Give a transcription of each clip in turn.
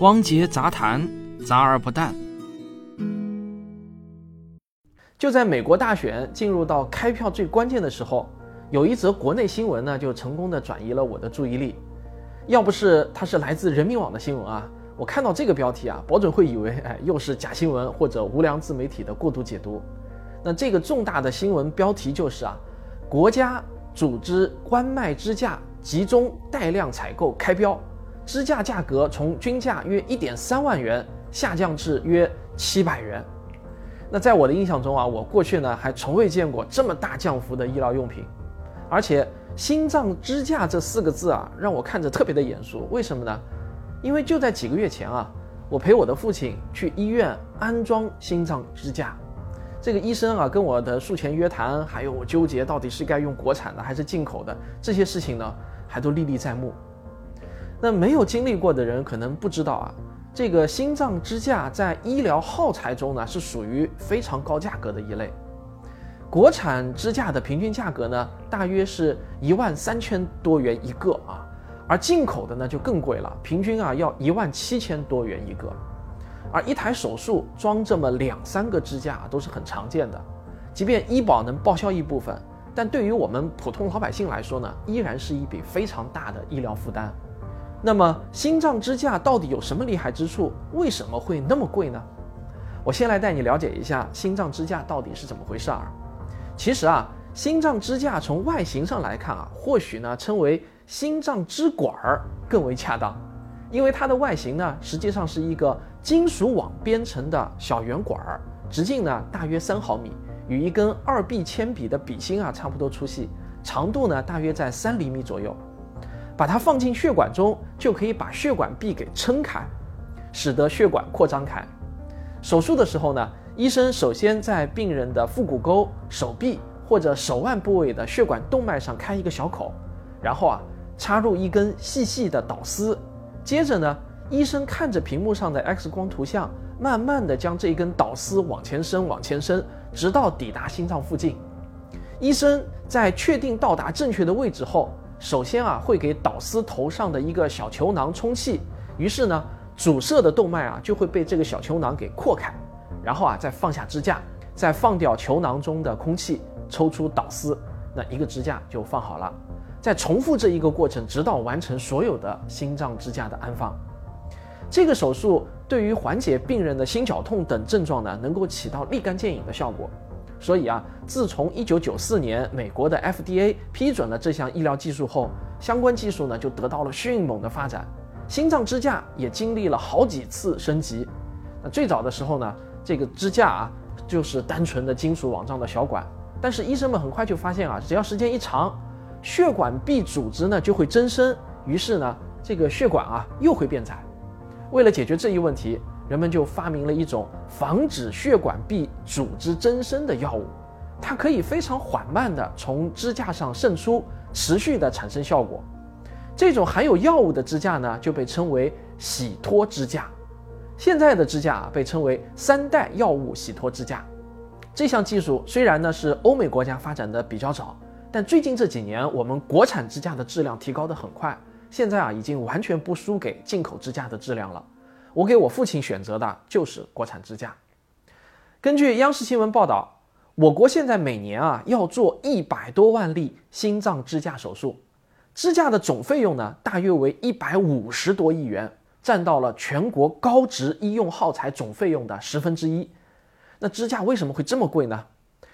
汪杰杂谈，杂而不淡。就在美国大选进入到开票最关键的时候，有一则国内新闻呢，就成功的转移了我的注意力。要不是它是来自人民网的新闻啊，我看到这个标题啊，保准会以为哎又是假新闻或者无良自媒体的过度解读。那这个重大的新闻标题就是啊，国家组织关卖支架集中带量采购开标。支架价格从均价约一点三万元下降至约七百元。那在我的印象中啊，我过去呢还从未见过这么大降幅的医疗用品。而且“心脏支架”这四个字啊，让我看着特别的眼熟。为什么呢？因为就在几个月前啊，我陪我的父亲去医院安装心脏支架。这个医生啊，跟我的术前约谈，还有我纠结到底是该用国产的还是进口的这些事情呢，还都历历在目。那没有经历过的人可能不知道啊，这个心脏支架在医疗耗材中呢是属于非常高价格的一类。国产支架的平均价格呢大约是一万三千多元一个啊，而进口的呢就更贵了，平均啊要一万七千多元一个。而一台手术装这么两三个支架都是很常见的，即便医保能报销一部分，但对于我们普通老百姓来说呢，依然是一笔非常大的医疗负担。那么心脏支架到底有什么厉害之处？为什么会那么贵呢？我先来带你了解一下心脏支架到底是怎么回事儿。其实啊，心脏支架从外形上来看啊，或许呢称为心脏支管儿更为恰当，因为它的外形呢实际上是一个金属网编成的小圆管儿，直径呢大约三毫米，与一根二 B 铅笔的笔芯啊差不多粗细，长度呢大约在三厘米左右。把它放进血管中，就可以把血管壁给撑开，使得血管扩张开。手术的时候呢，医生首先在病人的腹股沟、手臂或者手腕部位的血管动脉上开一个小口，然后啊插入一根细细的导丝。接着呢，医生看着屏幕上的 X 光图像，慢慢的将这一根导丝往前伸、往前伸，直到抵达心脏附近。医生在确定到达正确的位置后。首先啊，会给导丝头上的一个小球囊充气，于是呢，阻塞的动脉啊就会被这个小球囊给扩开，然后啊再放下支架，再放掉球囊中的空气，抽出导丝，那一个支架就放好了。再重复这一个过程，直到完成所有的心脏支架的安放。这个手术对于缓解病人的心绞痛等症状呢，能够起到立竿见影的效果。所以啊，自从一九九四年美国的 FDA 批准了这项医疗技术后，相关技术呢就得到了迅猛的发展。心脏支架也经历了好几次升级。那最早的时候呢，这个支架啊就是单纯的金属网状的小管，但是医生们很快就发现啊，只要时间一长，血管壁组织呢就会增生，于是呢这个血管啊又会变窄。为了解决这一问题。人们就发明了一种防止血管壁组织增生的药物，它可以非常缓慢地从支架上渗出，持续地产生效果。这种含有药物的支架呢，就被称为洗脱支架。现在的支架啊，被称为三代药物洗脱支架。这项技术虽然呢是欧美国家发展的比较早，但最近这几年我们国产支架的质量提高得很快，现在啊已经完全不输给进口支架的质量了。我给我父亲选择的就是国产支架。根据央视新闻报道，我国现在每年啊要做一百多万例心脏支架手术，支架的总费用呢大约为一百五十多亿元，占到了全国高值医用耗材总费用的十分之一。那支架为什么会这么贵呢？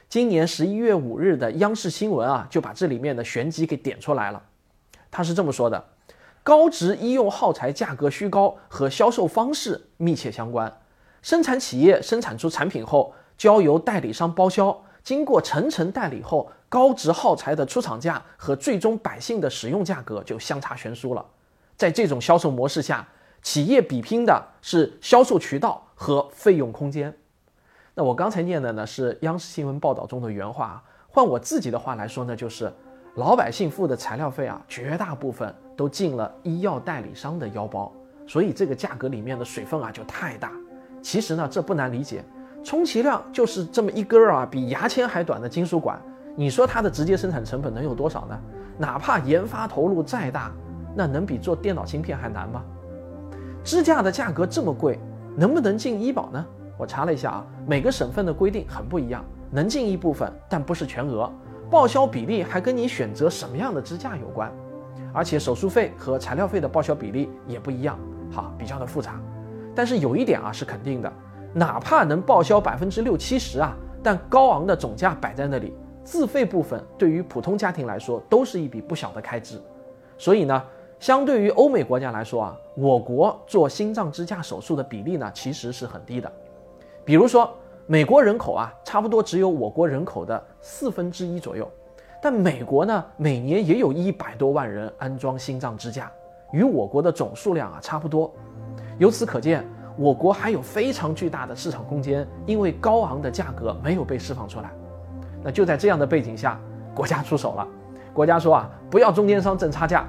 今年十一月五日的央视新闻啊就把这里面的玄机给点出来了。他是这么说的。高值医用耗材价格虚高和销售方式密切相关。生产企业生产出产品后，交由代理商包销，经过层层代理后，高值耗材的出厂价和最终百姓的使用价格就相差悬殊了。在这种销售模式下，企业比拼的是销售渠道和费用空间。那我刚才念的呢是央视新闻报道中的原话，换我自己的话来说呢，就是老百姓付的材料费啊，绝大部分。都进了医药代理商的腰包，所以这个价格里面的水分啊就太大。其实呢，这不难理解，充其量就是这么一根啊比牙签还短的金属管，你说它的直接生产成本能有多少呢？哪怕研发投入再大，那能比做电脑芯片还难吗？支架的价格这么贵，能不能进医保呢？我查了一下啊，每个省份的规定很不一样，能进一部分，但不是全额。报销比例还跟你选择什么样的支架有关，而且手术费和材料费的报销比例也不一样，哈，比较的复杂。但是有一点啊是肯定的，哪怕能报销百分之六七十啊，但高昂的总价摆在那里，自费部分对于普通家庭来说都是一笔不小的开支。所以呢，相对于欧美国家来说啊，我国做心脏支架手术的比例呢其实是很低的。比如说。美国人口啊，差不多只有我国人口的四分之一左右，但美国呢，每年也有一百多万人安装心脏支架，与我国的总数量啊差不多。由此可见，我国还有非常巨大的市场空间，因为高昂的价格没有被释放出来。那就在这样的背景下，国家出手了。国家说啊，不要中间商挣差价。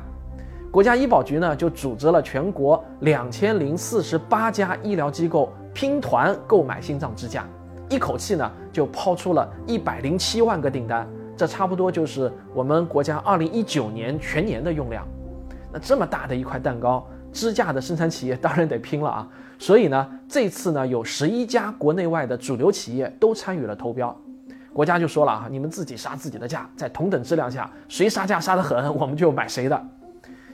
国家医保局呢，就组织了全国两千零四十八家医疗机构拼团购买心脏支架。一口气呢就抛出了一百零七万个订单，这差不多就是我们国家二零一九年全年的用量。那这么大的一块蛋糕，支架的生产企业当然得拼了啊！所以呢，这次呢有十一家国内外的主流企业都参与了投标。国家就说了啊，你们自己杀自己的价，在同等质量下，谁杀价杀得狠，我们就买谁的。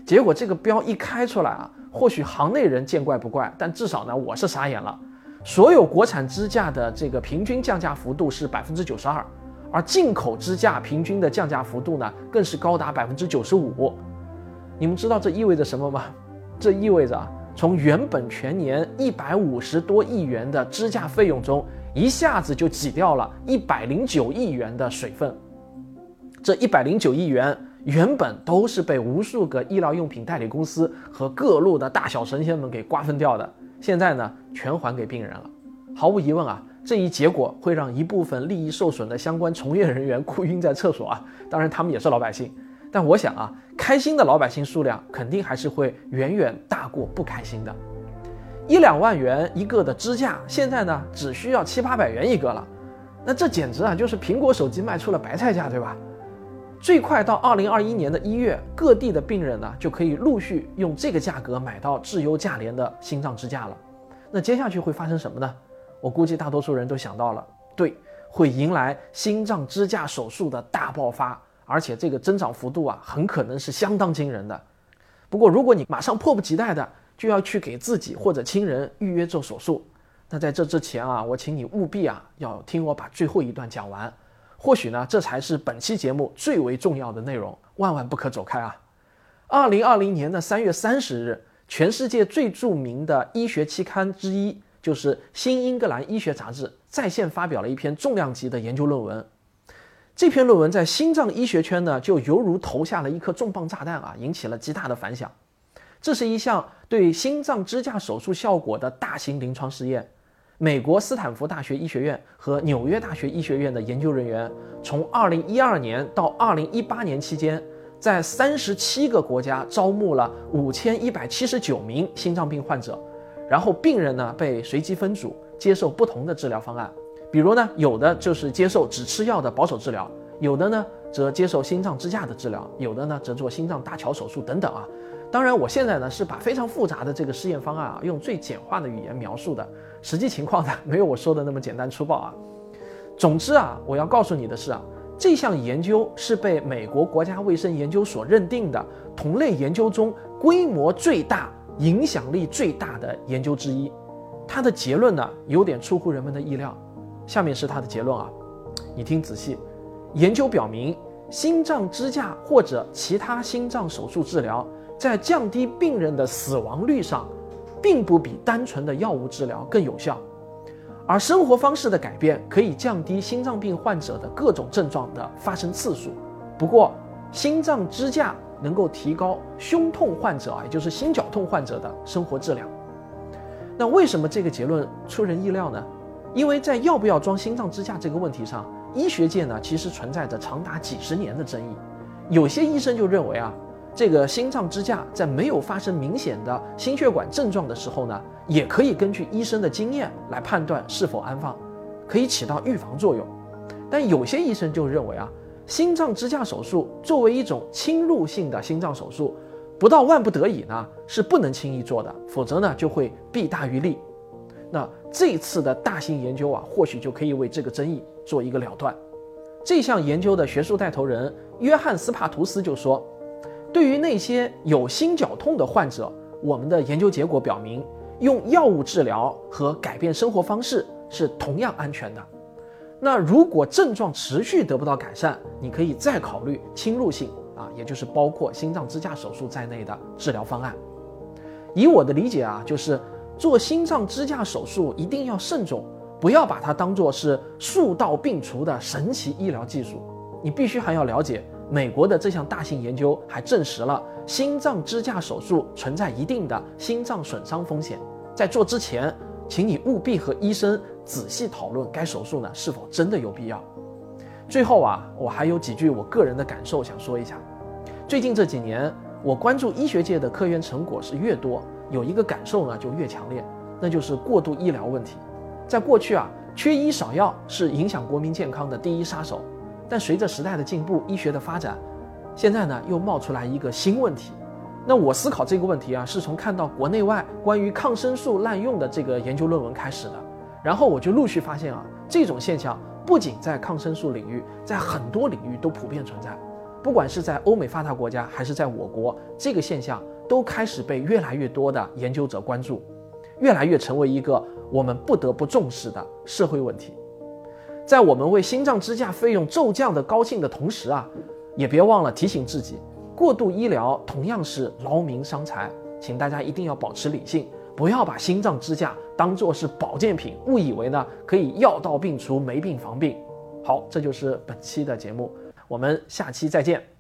结果这个标一开出来啊，或许行内人见怪不怪，但至少呢，我是傻眼了。所有国产支架的这个平均降价幅度是百分之九十二，而进口支架平均的降价幅度呢，更是高达百分之九十五。你们知道这意味着什么吗？这意味着啊，从原本全年一百五十多亿元的支架费用中，一下子就挤掉了一百零九亿元的水分。这一百零九亿元原本都是被无数个医疗用品代理公司和各路的大小神仙们给瓜分掉的。现在呢，全还给病人了。毫无疑问啊，这一结果会让一部分利益受损的相关从业人员哭晕在厕所啊。当然，他们也是老百姓，但我想啊，开心的老百姓数量肯定还是会远远大过不开心的。一两万元一个的支架，现在呢只需要七八百元一个了。那这简直啊，就是苹果手机卖出了白菜价，对吧？最快到二零二一年的一月，各地的病人呢就可以陆续用这个价格买到质优价廉的心脏支架了。那接下去会发生什么呢？我估计大多数人都想到了，对，会迎来心脏支架手术的大爆发，而且这个增长幅度啊，很可能是相当惊人的。不过，如果你马上迫不及待的就要去给自己或者亲人预约做手术，那在这之前啊，我请你务必啊要听我把最后一段讲完。或许呢，这才是本期节目最为重要的内容，万万不可走开啊！二零二零年的三月三十日，全世界最著名的医学期刊之一，就是《新英格兰医学杂志》在线发表了一篇重量级的研究论文。这篇论文在心脏医学圈呢，就犹如投下了一颗重磅炸弹啊，引起了极大的反响。这是一项对心脏支架手术效果的大型临床试验。美国斯坦福大学医学院和纽约大学医学院的研究人员，从2012年到2018年期间，在37个国家招募了5179名心脏病患者，然后病人呢被随机分组接受不同的治疗方案，比如呢有的就是接受只吃药的保守治疗，有的呢则接受心脏支架的治疗，有的呢则做心脏搭桥手术等等啊。当然，我现在呢是把非常复杂的这个试验方案啊用最简化的语言描述的。实际情况呢，没有我说的那么简单粗暴啊。总之啊，我要告诉你的是啊，这项研究是被美国国家卫生研究所认定的同类研究中规模最大、影响力最大的研究之一。它的结论呢，有点出乎人们的意料。下面是它的结论啊，你听仔细。研究表明，心脏支架或者其他心脏手术治疗在降低病人的死亡率上。并不比单纯的药物治疗更有效，而生活方式的改变可以降低心脏病患者的各种症状的发生次数。不过，心脏支架能够提高胸痛患者啊，也就是心绞痛患者的生活质量。那为什么这个结论出人意料呢？因为在要不要装心脏支架这个问题上，医学界呢其实存在着长达几十年的争议。有些医生就认为啊。这个心脏支架在没有发生明显的心血管症状的时候呢，也可以根据医生的经验来判断是否安放，可以起到预防作用。但有些医生就认为啊，心脏支架手术作为一种侵入性的心脏手术，不到万不得已呢，是不能轻易做的，否则呢就会弊大于利。那这次的大型研究啊，或许就可以为这个争议做一个了断。这项研究的学术带头人约翰斯帕图斯就说，对于那些有心绞痛的患者，我们的研究结果表明，用药物治疗和改变生活方式是同样安全的。那如果症状持续得不到改善，你可以再考虑侵入性啊，也就是包括心脏支架手术在内的治疗方案。以我的理解啊，就是做心脏支架手术一定要慎重，不要把它当做是数到病除的神奇医疗技术。你必须还要了解，美国的这项大型研究还证实了心脏支架手术存在一定的心脏损伤风险。在做之前，请你务必和医生仔细讨论该手术呢是否真的有必要。最后啊，我还有几句我个人的感受想说一下。最近这几年。我关注医学界的科研成果是越多，有一个感受呢就越强烈，那就是过度医疗问题。在过去啊，缺医少药是影响国民健康的第一杀手。但随着时代的进步，医学的发展，现在呢又冒出来一个新问题。那我思考这个问题啊，是从看到国内外关于抗生素滥用的这个研究论文开始的。然后我就陆续发现啊，这种现象不仅在抗生素领域，在很多领域都普遍存在。不管是在欧美发达国家，还是在我国，这个现象都开始被越来越多的研究者关注，越来越成为一个我们不得不重视的社会问题。在我们为心脏支架费用骤降的高兴的同时啊，也别忘了提醒自己，过度医疗同样是劳民伤财，请大家一定要保持理性，不要把心脏支架当做是保健品，误以为呢可以药到病除，没病防病。好，这就是本期的节目。我们下期再见。